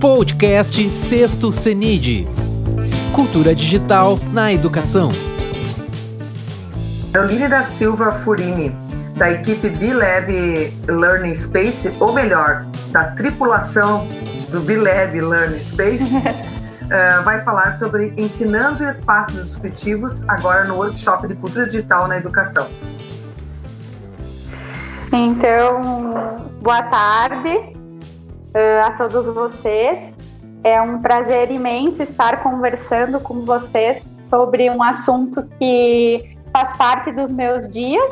Podcast Sexto CENID. Cultura digital na educação. Aline da Silva Furini, da equipe B-Lab Learning Space, ou melhor, da tripulação do B-Lab Learning Space, uh, vai falar sobre ensinando espaços disruptivos agora no workshop de cultura digital na educação. Então, boa tarde uh, a todos vocês. É um prazer imenso estar conversando com vocês sobre um assunto que faz parte dos meus dias,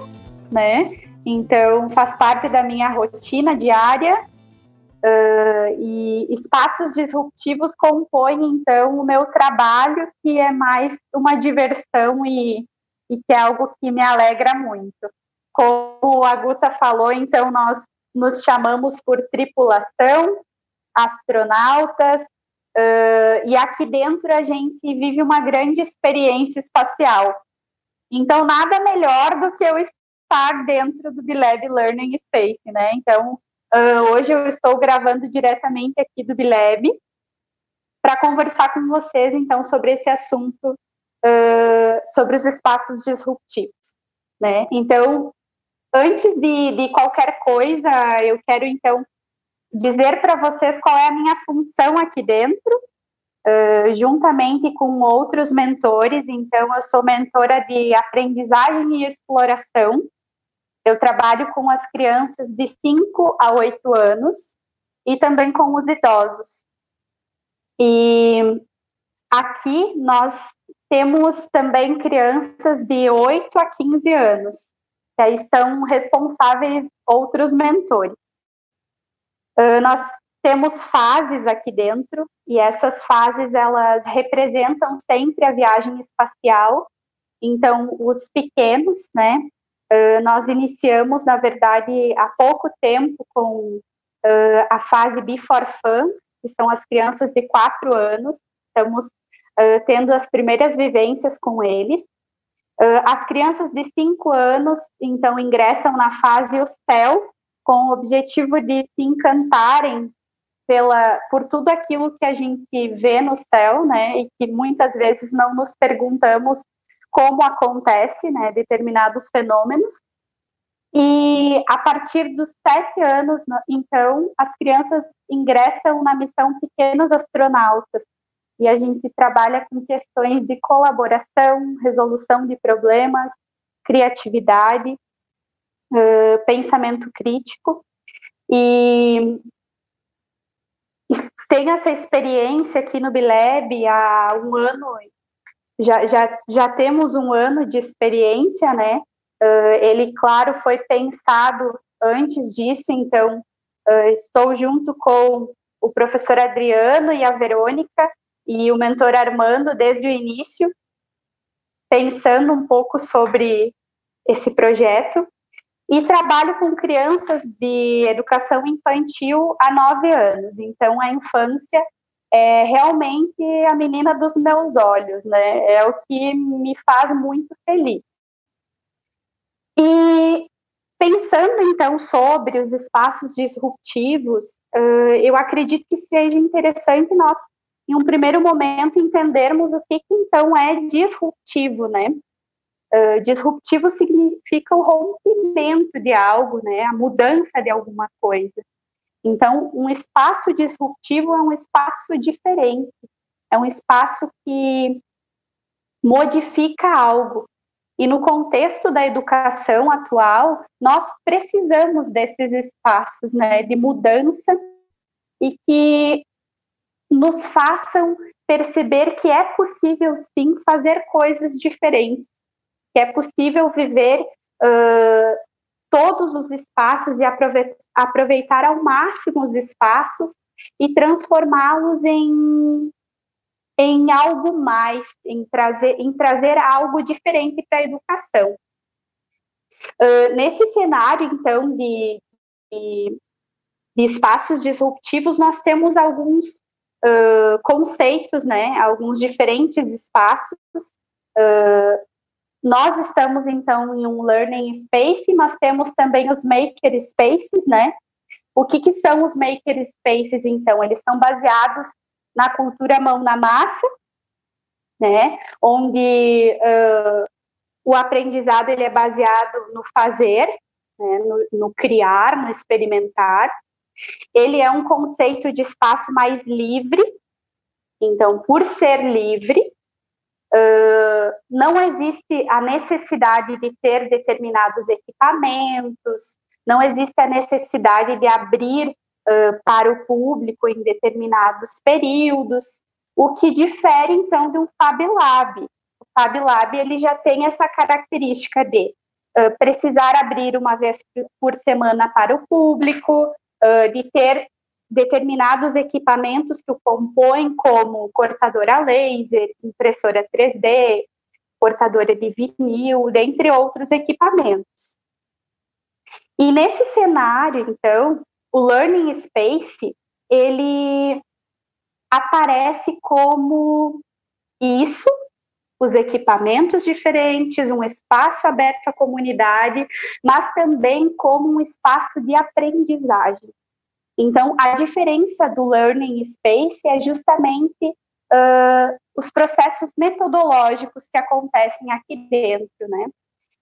né? Então, faz parte da minha rotina diária uh, e espaços disruptivos compõem, então, o meu trabalho, que é mais uma diversão e, e que é algo que me alegra muito. Como a Guta falou, então, nós nos chamamos por tripulação, astronautas, uh, e aqui dentro a gente vive uma grande experiência espacial. Então, nada melhor do que eu estar dentro do Bilab Learning Space, né? Então, uh, hoje eu estou gravando diretamente aqui do Bilab para conversar com vocês, então, sobre esse assunto, uh, sobre os espaços disruptivos, né? Então, antes de, de qualquer coisa, eu quero, então, dizer para vocês qual é a minha função aqui dentro, uh, juntamente com outros mentores. Então, eu sou mentora de aprendizagem e exploração. Eu trabalho com as crianças de 5 a 8 anos e também com os idosos. E aqui nós temos também crianças de 8 a 15 anos, que aí são responsáveis outros mentores. Uh, nós temos fases aqui dentro e essas fases elas representam sempre a viagem espacial. Então, os pequenos, né? Uh, nós iniciamos, na verdade, há pouco tempo com uh, a fase Before Fun, que são as crianças de quatro anos. Estamos tendo as primeiras vivências com eles. As crianças de cinco anos, então, ingressam na fase O Céu, com o objetivo de se encantarem pela, por tudo aquilo que a gente vê no céu, né, e que muitas vezes não nos perguntamos como acontece, né, determinados fenômenos. E a partir dos sete anos, então, as crianças ingressam na missão Pequenos Astronautas, e a gente trabalha com questões de colaboração, resolução de problemas, criatividade, uh, pensamento crítico e tem essa experiência aqui no Bileb há um ano, já, já, já temos um ano de experiência, né? Uh, ele, claro, foi pensado antes disso, então uh, estou junto com o professor Adriano e a Verônica e o mentor Armando desde o início, pensando um pouco sobre esse projeto e trabalho com crianças de educação infantil há nove anos. Então, a infância é realmente a menina dos meus olhos, né? É o que me faz muito feliz. E pensando então sobre os espaços disruptivos, eu acredito que seja interessante nós, em um primeiro momento, entendermos o que, que então é disruptivo, né? Uh, disruptivo significa o rompimento de algo, né, a mudança de alguma coisa. Então, um espaço disruptivo é um espaço diferente, é um espaço que modifica algo. E no contexto da educação atual, nós precisamos desses espaços né, de mudança e que nos façam perceber que é possível sim fazer coisas diferentes que é possível viver uh, todos os espaços e aproveitar ao máximo os espaços e transformá-los em, em algo mais, em trazer, em trazer algo diferente para a educação. Uh, nesse cenário, então, de, de, de, espaços disruptivos, nós temos alguns uh, conceitos, né, alguns diferentes espaços. Uh, nós estamos, então, em um learning space, mas temos também os maker spaces, né? O que, que são os maker spaces, então? Eles são baseados na cultura mão na massa, né? Onde uh, o aprendizado ele é baseado no fazer, né? no, no criar, no experimentar. Ele é um conceito de espaço mais livre. Então, por ser livre, uh, não existe a necessidade de ter determinados equipamentos, não existe a necessidade de abrir uh, para o público em determinados períodos, o que difere então de um Fab Lab. O Fab Lab ele já tem essa característica de uh, precisar abrir uma vez por semana para o público, uh, de ter determinados equipamentos que o compõem, como cortadora laser, impressora 3D, cortadora de vinil, dentre outros equipamentos. E nesse cenário, então, o Learning Space, ele aparece como isso, os equipamentos diferentes, um espaço aberto à comunidade, mas também como um espaço de aprendizagem. Então, a diferença do Learning Space é justamente uh, os processos metodológicos que acontecem aqui dentro, né?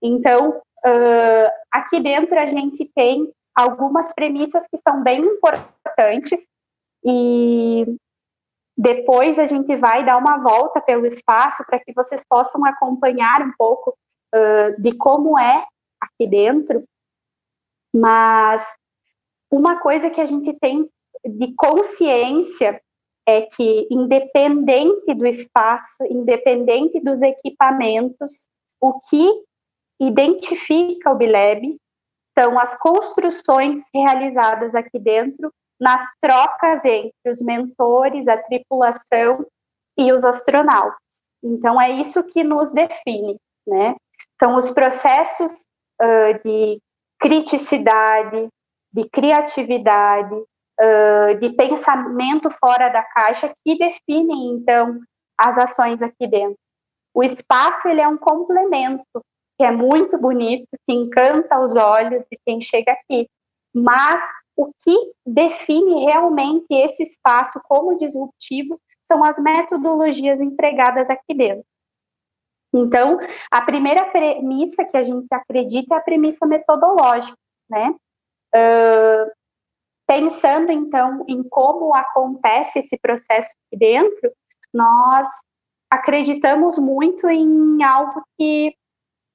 Então, uh, aqui dentro a gente tem algumas premissas que são bem importantes e depois a gente vai dar uma volta pelo espaço para que vocês possam acompanhar um pouco uh, de como é aqui dentro. Mas uma coisa que a gente tem de consciência é que, independente do espaço, independente dos equipamentos, o que identifica o Bileb são as construções realizadas aqui dentro nas trocas entre os mentores, a tripulação e os astronautas. Então, é isso que nos define, né? São os processos uh, de criticidade, de criatividade, uh, de pensamento fora da caixa que definem, então, as ações aqui dentro. O espaço, ele é um complemento que é muito bonito, que encanta os olhos de quem chega aqui. Mas o que define realmente esse espaço como disruptivo são as metodologias empregadas aqui dentro. Então, a primeira premissa que a gente acredita é a premissa metodológica, né? Uh, pensando, então, em como acontece esse processo aqui dentro, nós acreditamos muito em algo que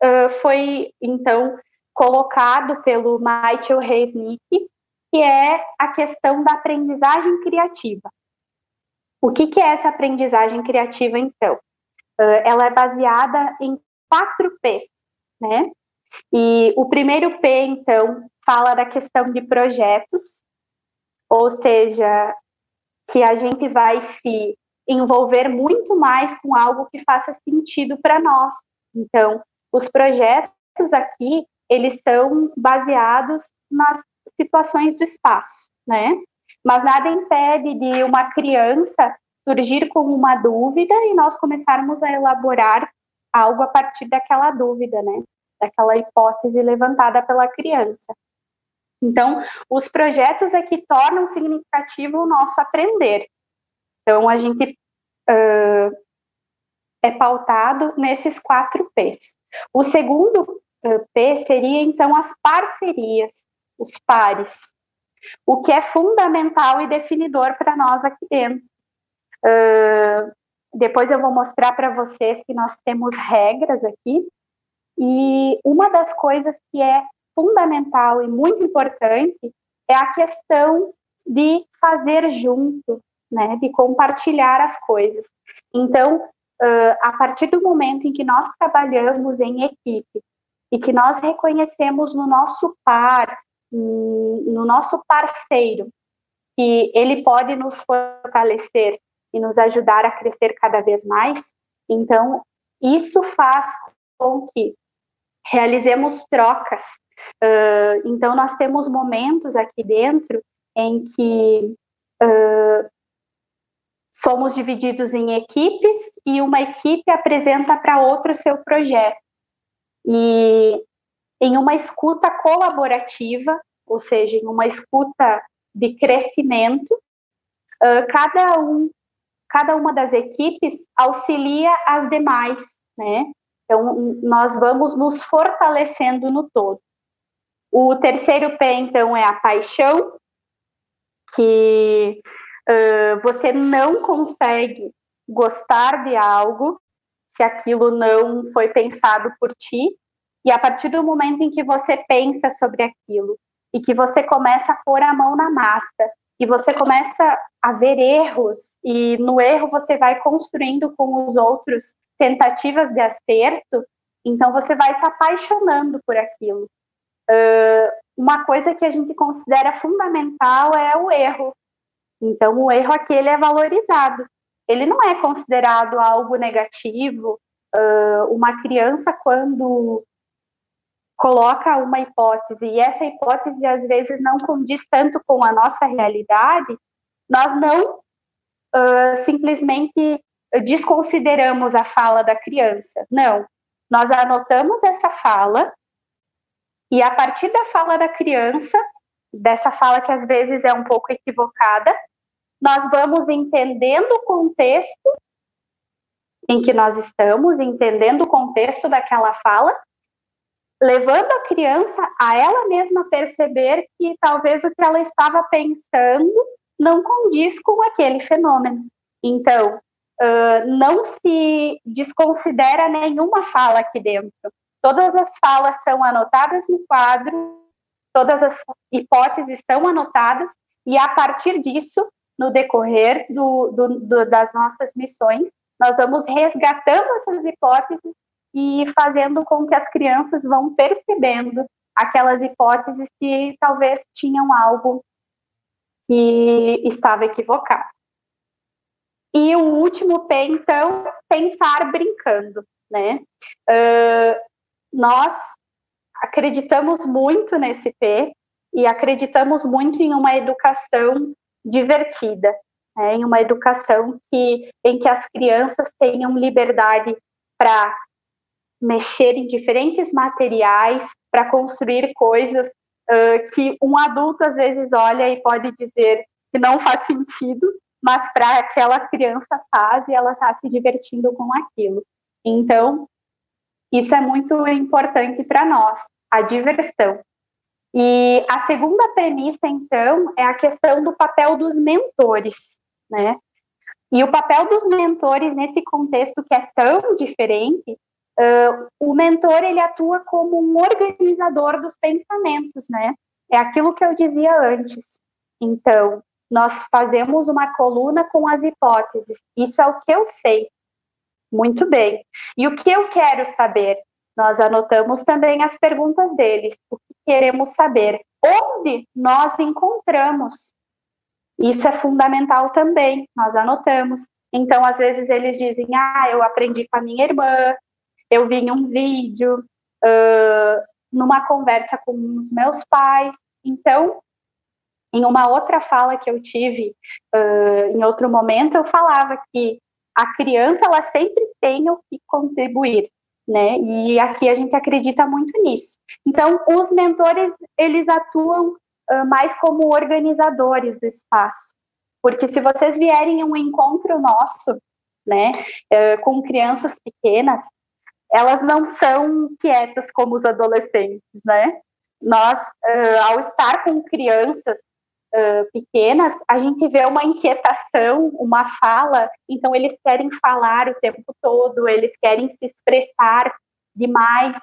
uh, foi, então, colocado pelo Michael Resnick, que é a questão da aprendizagem criativa. O que, que é essa aprendizagem criativa, então? Ela é baseada em quatro P's, né? E o primeiro P, então, fala da questão de projetos, ou seja, que a gente vai se envolver muito mais com algo que faça sentido para nós. Então, os projetos aqui, eles são baseados nas situações do espaço, né? Mas nada impede de uma criança surgir com uma dúvida e nós começarmos a elaborar algo a partir daquela dúvida, né? Daquela hipótese levantada pela criança. Então, os projetos é que tornam significativo o nosso aprender. Então, a gente uh, é pautado nesses quatro P's. O segundo P seria, então, as parcerias, os pares, o que é fundamental e definidor para nós aqui dentro. Uh, depois eu vou mostrar para vocês que nós temos regras aqui, e uma das coisas que é fundamental e muito importante é a questão de fazer junto, né, de compartilhar as coisas. Então, uh, a partir do momento em que nós trabalhamos em equipe e que nós reconhecemos no nosso par, no nosso parceiro, que ele pode nos fortalecer e nos ajudar a crescer cada vez mais, então isso faz com que realizemos trocas. Uh, então nós temos momentos aqui dentro em que uh, somos divididos em equipes e uma equipe apresenta para outra o seu projeto. E em uma escuta colaborativa, ou seja, em uma escuta de crescimento, uh, cada um, cada uma das equipes auxilia as demais, né? Então, nós vamos nos fortalecendo no todo. O terceiro P, então, é a paixão, que uh, você não consegue gostar de algo se aquilo não foi pensado por ti, e a partir do momento em que você pensa sobre aquilo e que você começa a pôr a mão na massa e você começa a ver erros e no erro você vai construindo com os outros tentativas de acerto, então você vai se apaixonando por aquilo. Uh, uma coisa que a gente considera fundamental é o erro. Então o erro aqui ele é valorizado. Ele não é considerado algo negativo. Uh, uma criança quando coloca uma hipótese e essa hipótese às vezes não condiz tanto com a nossa realidade, nós não uh, simplesmente desconsideramos a fala da criança. Não, nós anotamos essa fala e a partir da fala da criança, dessa fala que às vezes é um pouco equivocada, nós vamos entendendo o contexto em que nós estamos, entendendo o contexto daquela fala levando a criança a ela mesma perceber que talvez o que ela estava pensando não condiz com aquele fenômeno. Então, uh, não se desconsidera nenhuma fala aqui dentro. Todas as falas são anotadas no quadro, todas as hipóteses estão anotadas, e a partir disso, no decorrer do, do, do, das nossas missões, nós vamos resgatando essas hipóteses e fazendo com que as crianças vão percebendo aquelas hipóteses que talvez tinham algo que estava equivocado. E o último P, então, pensar brincando, né? Uh, nós acreditamos muito nesse P e acreditamos muito em uma educação divertida, né? em uma educação que, em que as crianças tenham liberdade para mexer em diferentes materiais para construir coisas uh, que um adulto às vezes olha e pode dizer que não faz sentido, mas para aquela criança faz e ela está se divertindo com aquilo. Então, isso é muito importante para nós, a diversão. E a segunda premissa, então, é a questão do papel dos mentores, né? E o papel dos mentores nesse contexto que é tão diferente Uh, o mentor ele atua como um organizador dos pensamentos, né? É aquilo que eu dizia antes. Então, nós fazemos uma coluna com as hipóteses. Isso é o que eu sei. Muito bem. E o que eu quero saber? Nós anotamos também as perguntas deles. O que queremos saber? Onde nós encontramos? Isso é fundamental também. Nós anotamos. Então, às vezes eles dizem: Ah, eu aprendi com a minha irmã, eu vi em um vídeo, uh, numa conversa com os meus pais. Então, em uma outra fala que eu tive uh, em outro momento, eu falava que a criança ela sempre tem o que contribuir, né? E aqui a gente acredita muito nisso. Então, os mentores eles atuam uh, mais como organizadores do espaço, porque se vocês vierem a um encontro nosso, né, uh, com crianças pequenas, elas não são quietas como os adolescentes, né? Nós, uh, ao estar com crianças uh, pequenas, a gente vê uma inquietação, uma fala, então eles querem falar o tempo todo, eles querem se expressar demais.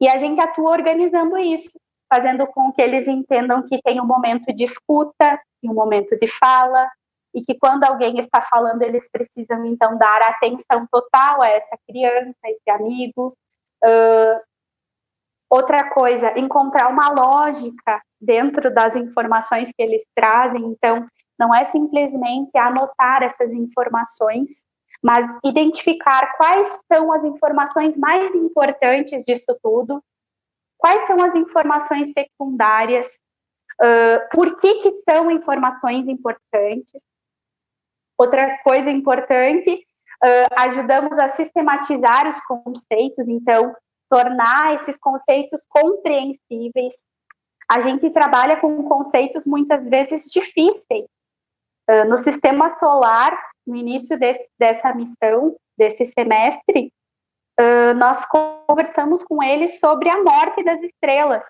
E a gente atua organizando isso, fazendo com que eles entendam que tem um momento de escuta e um momento de fala, e que quando alguém está falando, eles precisam então dar atenção total a essa criança, a esse amigo. Uh, outra coisa, encontrar uma lógica dentro das informações que eles trazem. Então, não é simplesmente anotar essas informações, mas identificar quais são as informações mais importantes disso tudo, quais são as informações secundárias, uh, por que, que são informações importantes, Outra coisa importante, uh, ajudamos a sistematizar os conceitos, então, tornar esses conceitos compreensíveis. a gente trabalha com conceitos muitas vezes difíceis. Uh, no sistema solar, no início de, dessa missão, desse semestre, uh, nós conversamos com eles sobre a morte das estrelas.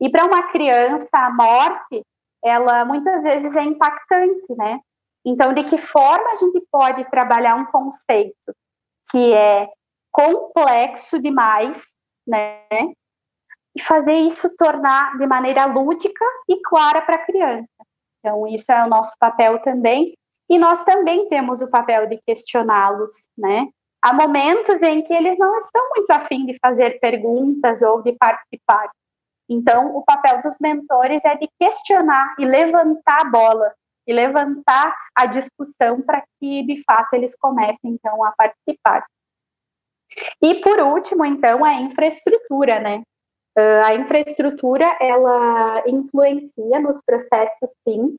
E para uma criança, a morte, ela muitas vezes é impactante, né? Então, de que forma a gente pode trabalhar um conceito que é complexo demais, né? E fazer isso tornar de maneira lúdica e clara para a criança. Então, isso é o nosso papel também. E nós também temos o papel de questioná-los, né? Há momentos em que eles não estão muito afim de fazer perguntas ou de participar. Então, o papel dos mentores é de questionar e levantar a bola, e levantar a discussão para que, de fato, eles comecem, então, a participar. E, por último, então, a infraestrutura, né? Uh, a infraestrutura, ela influencia nos processos, sim,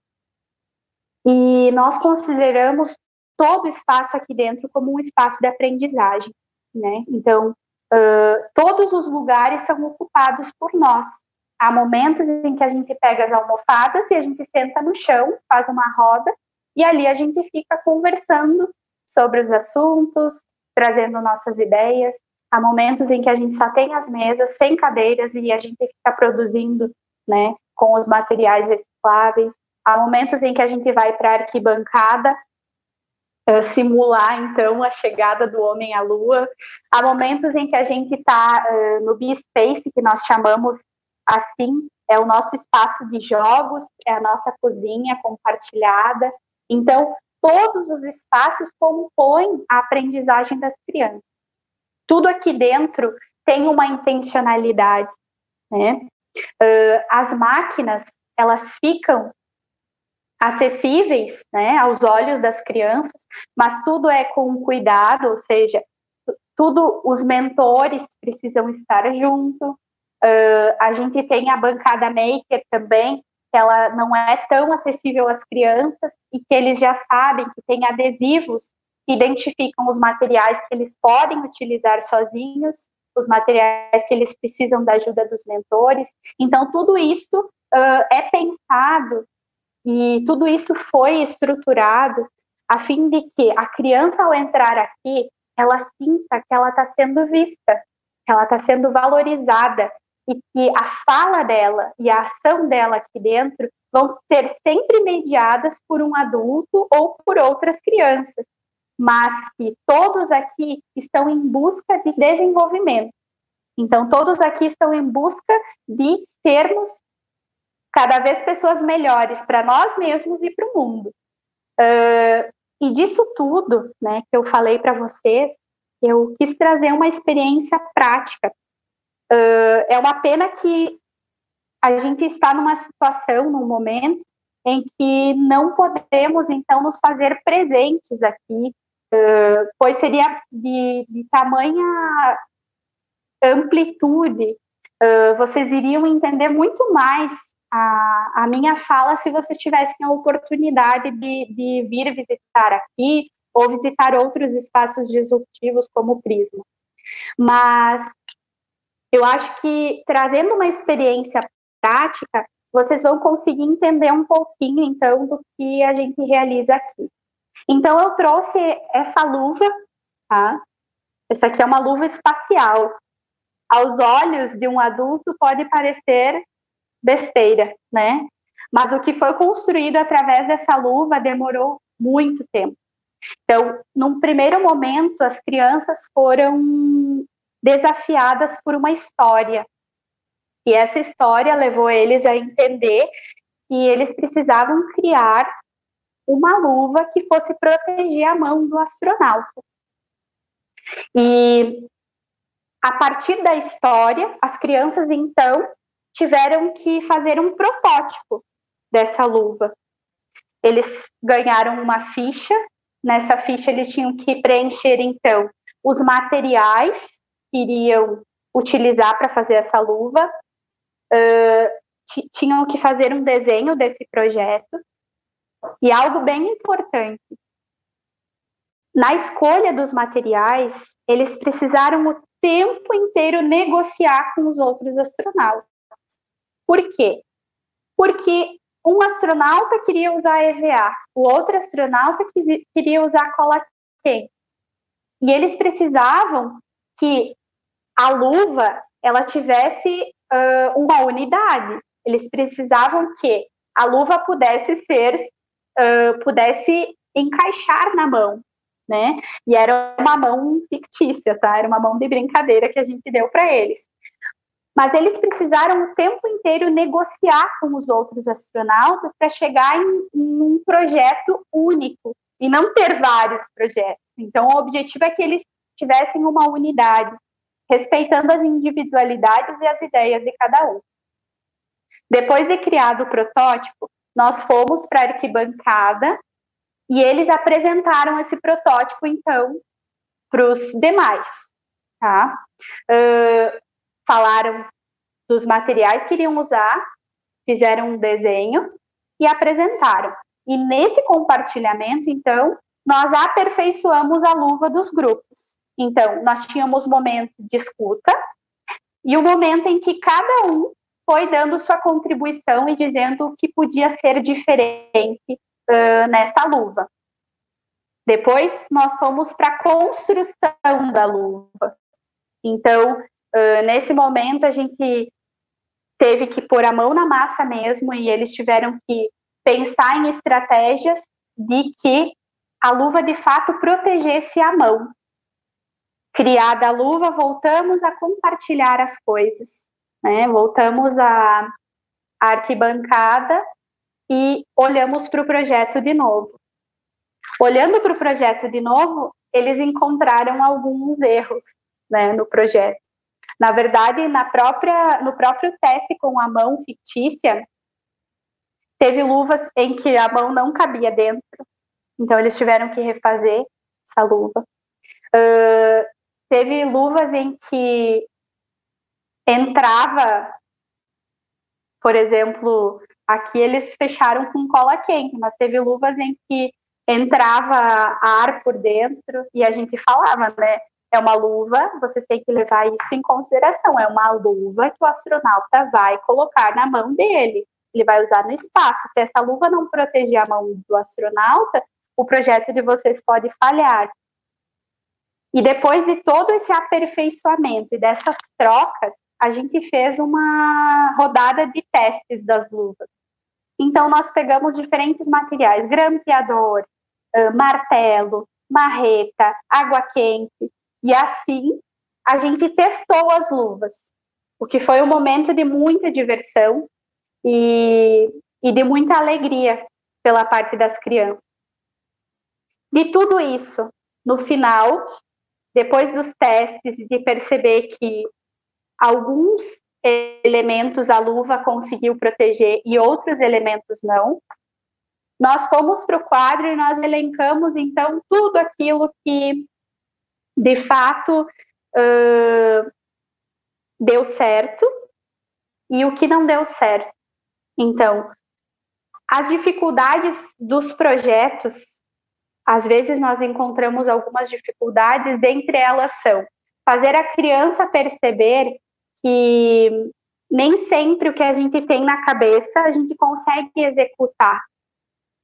e nós consideramos todo o espaço aqui dentro como um espaço de aprendizagem, né? Então, uh, todos os lugares são ocupados por nós. Há momentos em que a gente pega as almofadas e a gente senta no chão, faz uma roda, e ali a gente fica conversando sobre os assuntos, trazendo nossas ideias. Há momentos em que a gente só tem as mesas sem cadeiras e a gente fica produzindo, né, com os materiais recicláveis. Há momentos em que a gente vai para a arquibancada uh, simular, então, a chegada do homem à Lua. Há momentos em que a gente está uh, no B-Space, que nós chamamos assim, é o nosso espaço de jogos, é a nossa cozinha compartilhada. Então, todos os espaços compõem a aprendizagem das crianças. Tudo aqui dentro tem uma intencionalidade, né? Uh, as máquinas, elas ficam acessíveis né, aos olhos das crianças, mas tudo é com cuidado, ou seja, tudo os mentores precisam estar junto. Uh, a gente tem a bancada maker também, que ela não é tão acessível às crianças e que eles já sabem que tem adesivos que identificam os materiais que eles podem utilizar sozinhos, os materiais que eles precisam da ajuda dos mentores. Então, tudo isso uh, é pensado e tudo isso foi estruturado a fim de que a criança, ao entrar aqui, ela sinta que ela está sendo vista, que ela está sendo valorizada e que a fala dela e a ação dela aqui dentro vão ser sempre mediadas por um adulto ou por outras crianças, mas que todos aqui estão em busca de desenvolvimento. Então, todos aqui estão em busca de sermos cada vez pessoas melhores para nós mesmos e para o mundo. Uh, e disso tudo, né, que eu falei para vocês, eu quis trazer uma experiência prática. Uh, é uma pena que a gente está numa situação, num momento, em que não podemos, então, nos fazer presentes aqui, uh, pois seria de, de tamanha amplitude, uh, vocês iriam entender muito mais a, a minha fala se vocês tivessem a oportunidade de, de vir visitar aqui ou visitar outros espaços disruptivos como o Prisma. Mas eu acho que trazendo uma experiência prática, vocês vão conseguir entender um pouquinho, então, do que a gente realiza aqui. Então, eu trouxe essa luva, tá? Essa aqui é uma luva espacial. Aos olhos de um adulto, pode parecer besteira, né? Mas o que foi construído através dessa luva demorou muito tempo. Então, num primeiro momento, as crianças foram desafiadas por uma história. E essa história levou eles a entender que eles precisavam criar uma luva que fosse proteger a mão do astronauta. E a partir da história, as crianças então tiveram que fazer um protótipo dessa luva. Eles ganharam uma ficha, nessa ficha eles tinham que preencher, então, os materiais iriam utilizar para fazer essa luva, uh, tinham que fazer um desenho desse projeto, e algo bem importante, na escolha dos materiais, eles precisaram o tempo inteiro negociar com os outros astronautas. Por quê? porque um astronauta queria usar EVA, o outro astronauta queria usar cola quente. E eles precisavam que a luva ela tivesse uh, uma unidade. Eles precisavam que a luva pudesse ser, uh, pudesse encaixar na mão, né? E era uma mão fictícia, tá? Era uma mão de brincadeira que a gente deu para eles. Mas eles precisaram o tempo inteiro negociar com os outros astronautas para chegar em, em um projeto único e não ter vários projetos. Então, o objetivo é que eles tivessem uma unidade, respeitando as individualidades e as ideias de cada um. Depois de criado o protótipo, nós fomos para a arquibancada e eles apresentaram esse protótipo, então, para os demais. Tá? Uh, falaram dos materiais que iriam usar, fizeram um desenho e apresentaram. E nesse compartilhamento, então, nós aperfeiçoamos a luva dos grupos. Então, nós tínhamos momento de escuta e o momento em que cada um foi dando sua contribuição e dizendo o que podia ser diferente uh, nessa luva. Depois, nós fomos para a construção da luva. Então, uh, nesse momento, a gente teve que pôr a mão na massa mesmo e eles tiveram que pensar em estratégias de que a luva de fato protegesse a mão. Criada a luva, voltamos a compartilhar as coisas, né? Voltamos à arquibancada e olhamos para o projeto de novo. Olhando para o projeto de novo, eles encontraram alguns erros né, no projeto. Na verdade, na própria, no próprio teste com a mão fictícia, teve luvas em que a mão não cabia dentro, então eles tiveram que refazer essa luva. Uh, teve luvas em que entrava, por exemplo, aqui eles fecharam com cola quente, mas teve luvas em que entrava ar por dentro e a gente falava, né? É uma luva, vocês têm que levar isso em consideração. É uma luva que o astronauta vai colocar na mão dele. Ele vai usar no espaço. Se essa luva não proteger a mão do astronauta, o projeto de vocês pode falhar. E depois de todo esse aperfeiçoamento e dessas trocas, a gente fez uma rodada de testes das luvas. Então, nós pegamos diferentes materiais: grampeador, martelo, marreta, água quente, e assim a gente testou as luvas, o que foi um momento de muita diversão e, e de muita alegria pela parte das crianças. De tudo isso, no final, depois dos testes e de perceber que alguns elementos a luva conseguiu proteger e outros elementos não, nós fomos para o quadro e nós elencamos então tudo aquilo que de fato uh, deu certo e o que não deu certo. Então, as dificuldades dos projetos, às vezes nós encontramos algumas dificuldades, dentre elas são fazer a criança perceber que nem sempre o que a gente tem na cabeça a gente consegue executar,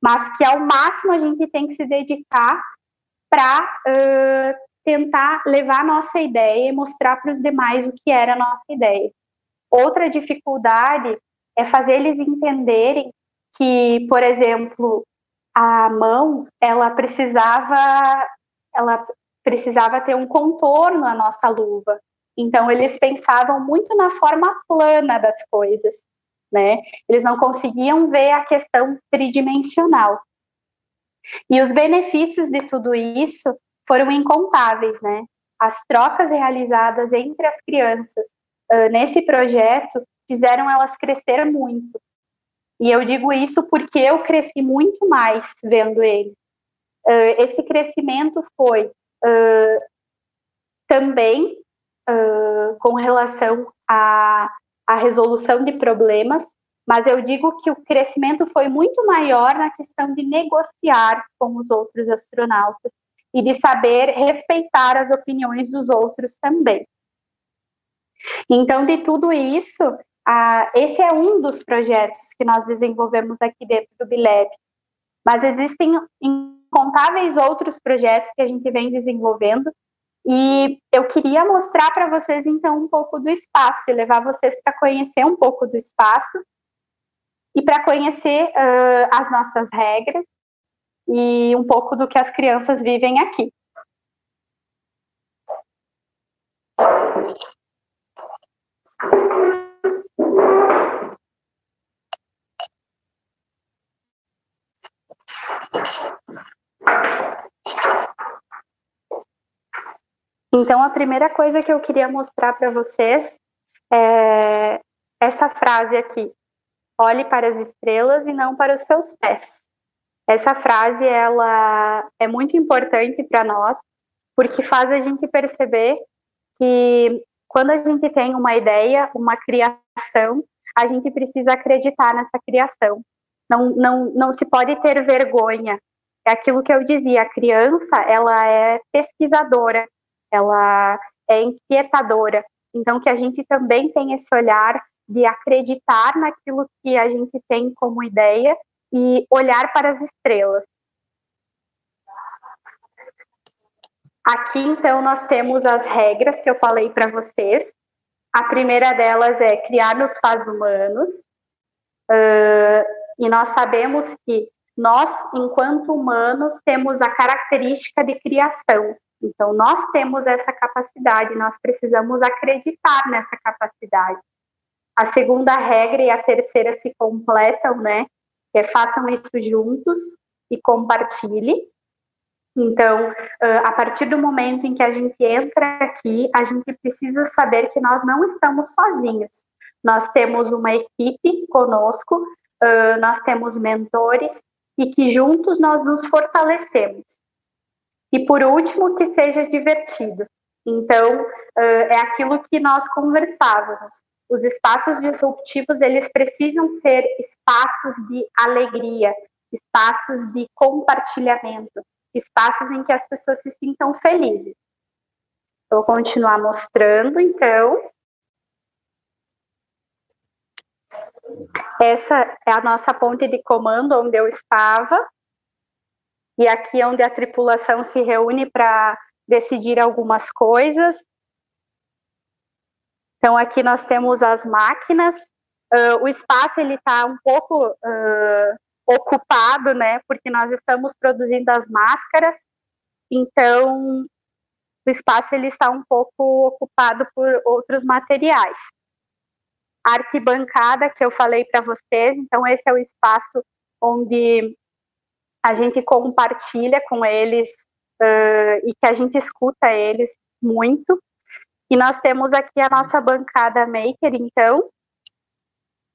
mas que ao máximo a gente tem que se dedicar para uh, tentar levar a nossa ideia e mostrar para os demais o que era a nossa ideia. Outra dificuldade é fazer eles entenderem que, por exemplo, a mão, ela precisava ela precisava ter um contorno à nossa luva. Então eles pensavam muito na forma plana das coisas, né? Eles não conseguiam ver a questão tridimensional. E os benefícios de tudo isso foram incontáveis, né? As trocas realizadas entre as crianças uh, nesse projeto fizeram elas crescer muito. E eu digo isso porque eu cresci muito mais vendo ele. Uh, esse crescimento foi uh, também com relação à, à resolução de problemas, mas eu digo que o crescimento foi muito maior na questão de negociar com os outros astronautas e de saber respeitar as opiniões dos outros também. Então, de tudo isso, esse é um dos projetos que nós desenvolvemos aqui dentro do Bileb, mas existem incontáveis outros projetos que a gente vem desenvolvendo e eu queria mostrar para vocês então um pouco do espaço e levar vocês para conhecer um pouco do espaço e para conhecer uh, as nossas regras e um pouco do que as crianças vivem aqui. Então, a primeira coisa que eu queria mostrar para vocês é essa frase aqui: olhe para as estrelas e não para os seus pés. Essa frase ela é muito importante para nós porque faz a gente perceber que quando a gente tem uma ideia, uma criação, a gente precisa acreditar nessa criação. Não, não, não se pode ter vergonha. É aquilo que eu dizia, a criança, ela é pesquisadora, ela é inquietadora. Então, que a gente também tem esse olhar de acreditar naquilo que a gente tem como ideia e olhar para as estrelas. Aqui, então, nós temos as regras que eu falei para vocês. A primeira delas é criar nos faz humanos. Uh, e nós sabemos que nós, enquanto humanos, temos a característica de criação. Então, nós temos essa capacidade, nós precisamos acreditar nessa capacidade. A segunda regra e a terceira se completam, né? Que é façam isso juntos e compartilhe. Então, a partir do momento em que a gente entra aqui, a gente precisa saber que nós não estamos sozinhos. Nós temos uma equipe conosco, nós temos mentores e que juntos nós nos fortalecemos. E por último, que seja divertido. Então, é aquilo que nós conversávamos. Os espaços disruptivos, eles precisam ser espaços de alegria, espaços de compartilhamento, espaços em que as pessoas se sintam felizes. Vou continuar mostrando, então. Essa é a nossa ponte de comando onde eu estava. E aqui é onde a tripulação se reúne para decidir algumas coisas. Então aqui nós temos as máquinas. Uh, o espaço ele está um pouco uh, ocupado, né? Porque nós estamos produzindo as máscaras. Então o espaço ele está um pouco ocupado por outros materiais. A arquibancada que eu falei para vocês, então esse é o espaço onde a gente compartilha com eles uh, e que a gente escuta eles muito. E nós temos aqui a nossa bancada maker, então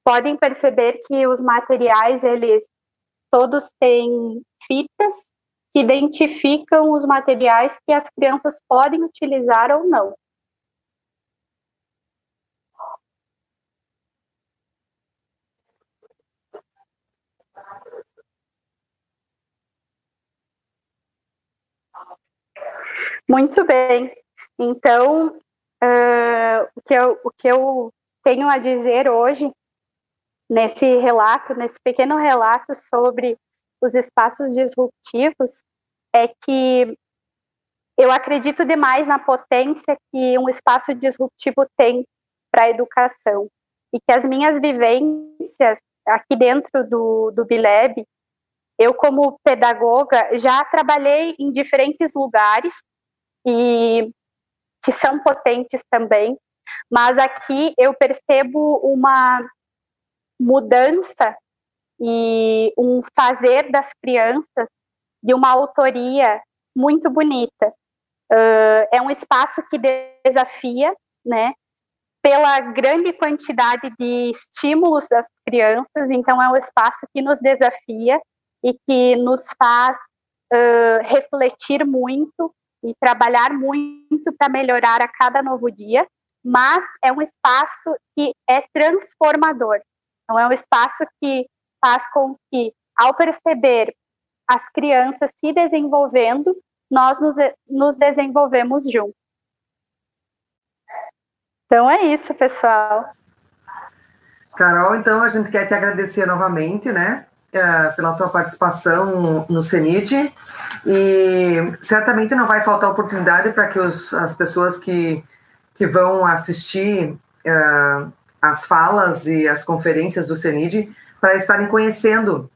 podem perceber que os materiais eles todos têm fitas que identificam os materiais que as crianças podem utilizar ou não. Muito bem. Então, uh, o, que eu, o que eu tenho a dizer hoje, nesse relato, nesse pequeno relato sobre os espaços disruptivos, é que eu acredito demais na potência que um espaço disruptivo tem para a educação. E que as minhas vivências aqui dentro do, do Bileb, eu, como pedagoga, já trabalhei em diferentes lugares e que são potentes também, mas aqui eu percebo uma mudança e um fazer das crianças de uma autoria muito bonita. Uh, é um espaço que desafia, né, pela grande quantidade de estímulos das crianças, então é um espaço que nos desafia e que nos faz uh, refletir muito e trabalhar muito para melhorar a cada novo dia, mas é um espaço que é transformador. Então, é um espaço que faz com que, ao perceber as crianças se desenvolvendo, nós nos, nos desenvolvemos juntos. Então é isso, pessoal. Carol, então a gente quer te agradecer novamente, né? É, pela tua participação no CENIT e certamente não vai faltar oportunidade para que os, as pessoas que, que vão assistir uh, as falas e as conferências do CENID para estarem conhecendo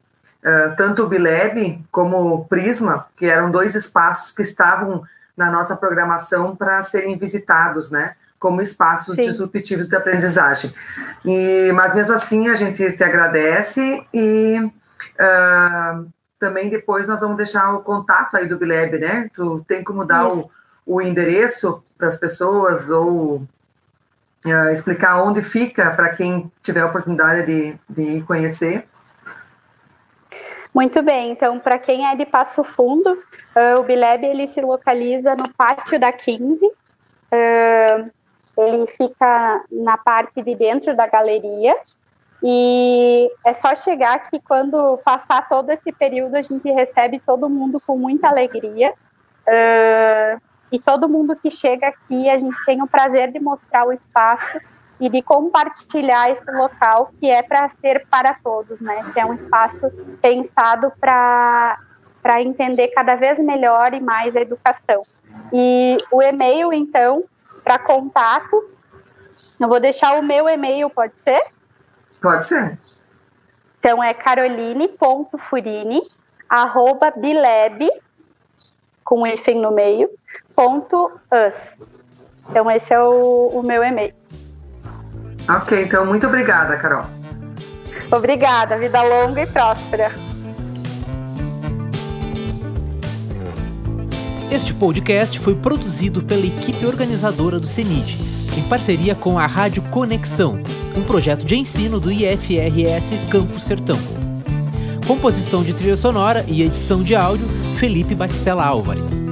uh, tanto o Bileb como o Prisma, que eram dois espaços que estavam na nossa programação para serem visitados, né? Como espaços Sim. disruptivos de aprendizagem. E, mas mesmo assim, a gente te agradece e Uh, também depois nós vamos deixar o contato aí do Bileb, né? Tu tem como dar o, o endereço para as pessoas ou uh, explicar onde fica para quem tiver a oportunidade de, de conhecer. Muito bem, então para quem é de Passo Fundo, uh, o Bileb ele se localiza no pátio da 15. Uh, ele fica na parte de dentro da galeria e é só chegar que quando passar todo esse período a gente recebe todo mundo com muita alegria. Uh, e todo mundo que chega aqui, a gente tem o prazer de mostrar o espaço e de compartilhar esse local que é para ser para todos, né? Que é um espaço pensado para para entender cada vez melhor e mais a educação. E o e-mail, então, para contato, eu vou deixar o meu e-mail, pode ser? Pode ser. Então é caroline.furini, arroba bileb, com um hífen no meio, ponto us. Então esse é o, o meu e-mail. Ok, então muito obrigada, Carol. Obrigada, vida longa e próspera. Este podcast foi produzido pela equipe organizadora do CENID, em parceria com a Rádio Conexão um projeto de ensino do IFRS Campo Sertão. Composição de trilha sonora e edição de áudio, Felipe Batistella Álvares.